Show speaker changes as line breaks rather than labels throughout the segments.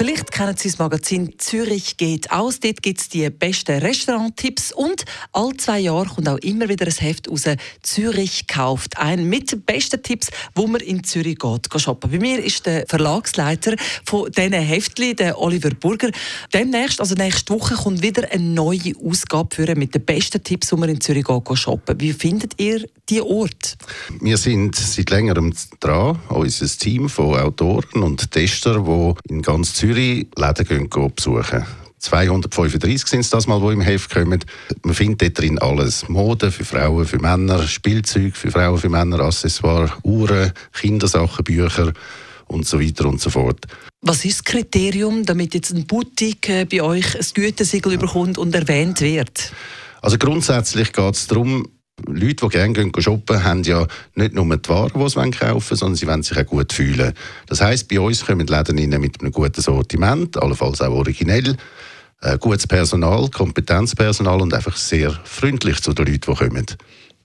Vielleicht kennen Sie das Magazin Zürich geht aus. Dort gibt es die besten Restauranttipps und all zwei Jahre kommt auch immer wieder ein Heft raus. Zürich kauft ein mit den besten Tipps, wo man in Zürich geht, shoppen. Bei mir ist der Verlagsleiter von diesen Heftli, der Oliver Burger. Demnächst, also nächste Woche, kommt wieder eine neue Ausgabe für mit den besten Tipps, wo man in Zürich geht shoppen. Wie findet ihr die Ort?
Wir sind seit längerem dran, unser Team von Autoren und Tester, die in ganz Zürich Läden gehen, gehen besuchen. 235 sind es das mal, die im Heft kommen. Man findet dort drin alles. Mode für Frauen, für Männer, Spielzeug für Frauen, für Männer, Accessoires, Uhren, Kindersachen, Bücher und so weiter und so fort.
Was ist das Kriterium, damit jetzt ein Boutique äh, bei euch ein Gütesiegel überkommt und erwähnt wird?
Also grundsätzlich geht es darum, Leute, die gerne gehen shoppen, haben ja nicht nur die Waren, die sie kaufen wollen, sondern sie wollen sich auch gut fühlen. Das heisst, bei uns kommen die Läden rein mit einem guten Sortiment, allenfalls auch originell, äh, gutes Personal, Kompetenzpersonal und einfach sehr freundlich zu den Leuten, die kommen.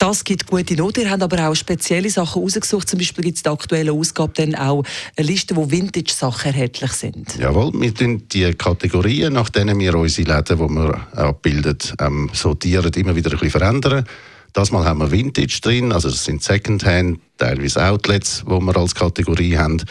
Das gibt gute Note. Ihr habt aber auch spezielle Sachen rausgesucht. Zum Beispiel gibt es in der aktuellen Ausgabe dann auch eine Liste, wo Vintage-Sachen erhältlich sind.
Jawohl, wir tun die Kategorien, nach denen wir unsere Läden, die wir abbilden, ähm, sortieren, immer wieder ein bisschen verändern. Das Mal haben wir Vintage drin, also das sind Secondhand, teilweise Outlets, die wir als Kategorie haben.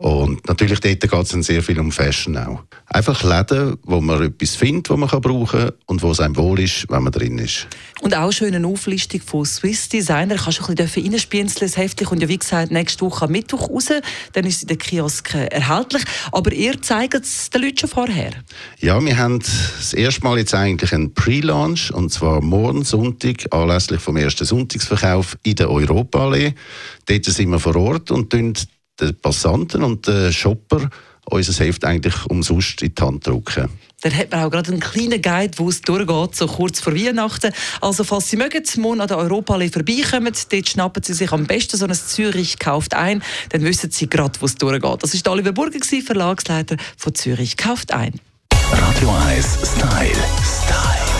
Und natürlich dort geht es sehr viel um Fashion auch. Einfach Läden, wo man etwas findet, was man brauchen kann und wo es einem wohl ist, wenn man drin ist.
Und auch schon eine Auflistung von Swiss Designer. Kannst du ein bisschen reinspienzeln. Das Heftchen kommt ja wie gesagt nächste Woche am Mittwoch raus. Dann ist es in den Kiosken erhältlich. Aber ihr zeigt es den Leuten schon vorher?
Ja, wir haben das erste Mal jetzt eigentlich einen Pre-Launch. Und zwar morgen Sonntag, anlässlich vom ersten Sonntagsverkauf in der Europaallee. Dort sind wir vor Ort und den Passanten und den Shopper unser Heft eigentlich umsonst in die Hand drücken.
Dann hat man auch gerade einen kleinen Guide, wo es durchgeht, so kurz vor Weihnachten. Also falls Sie mögen, morgen an der Europaallee vorbeikommen, dort schnappen Sie sich am besten so ein Zürich kauft ein, dann wissen Sie gerade, wo es durchgeht. Das war Oliver Burger, Verlagsleiter von Zürich kauft ein.
Radio 1 Style. Style.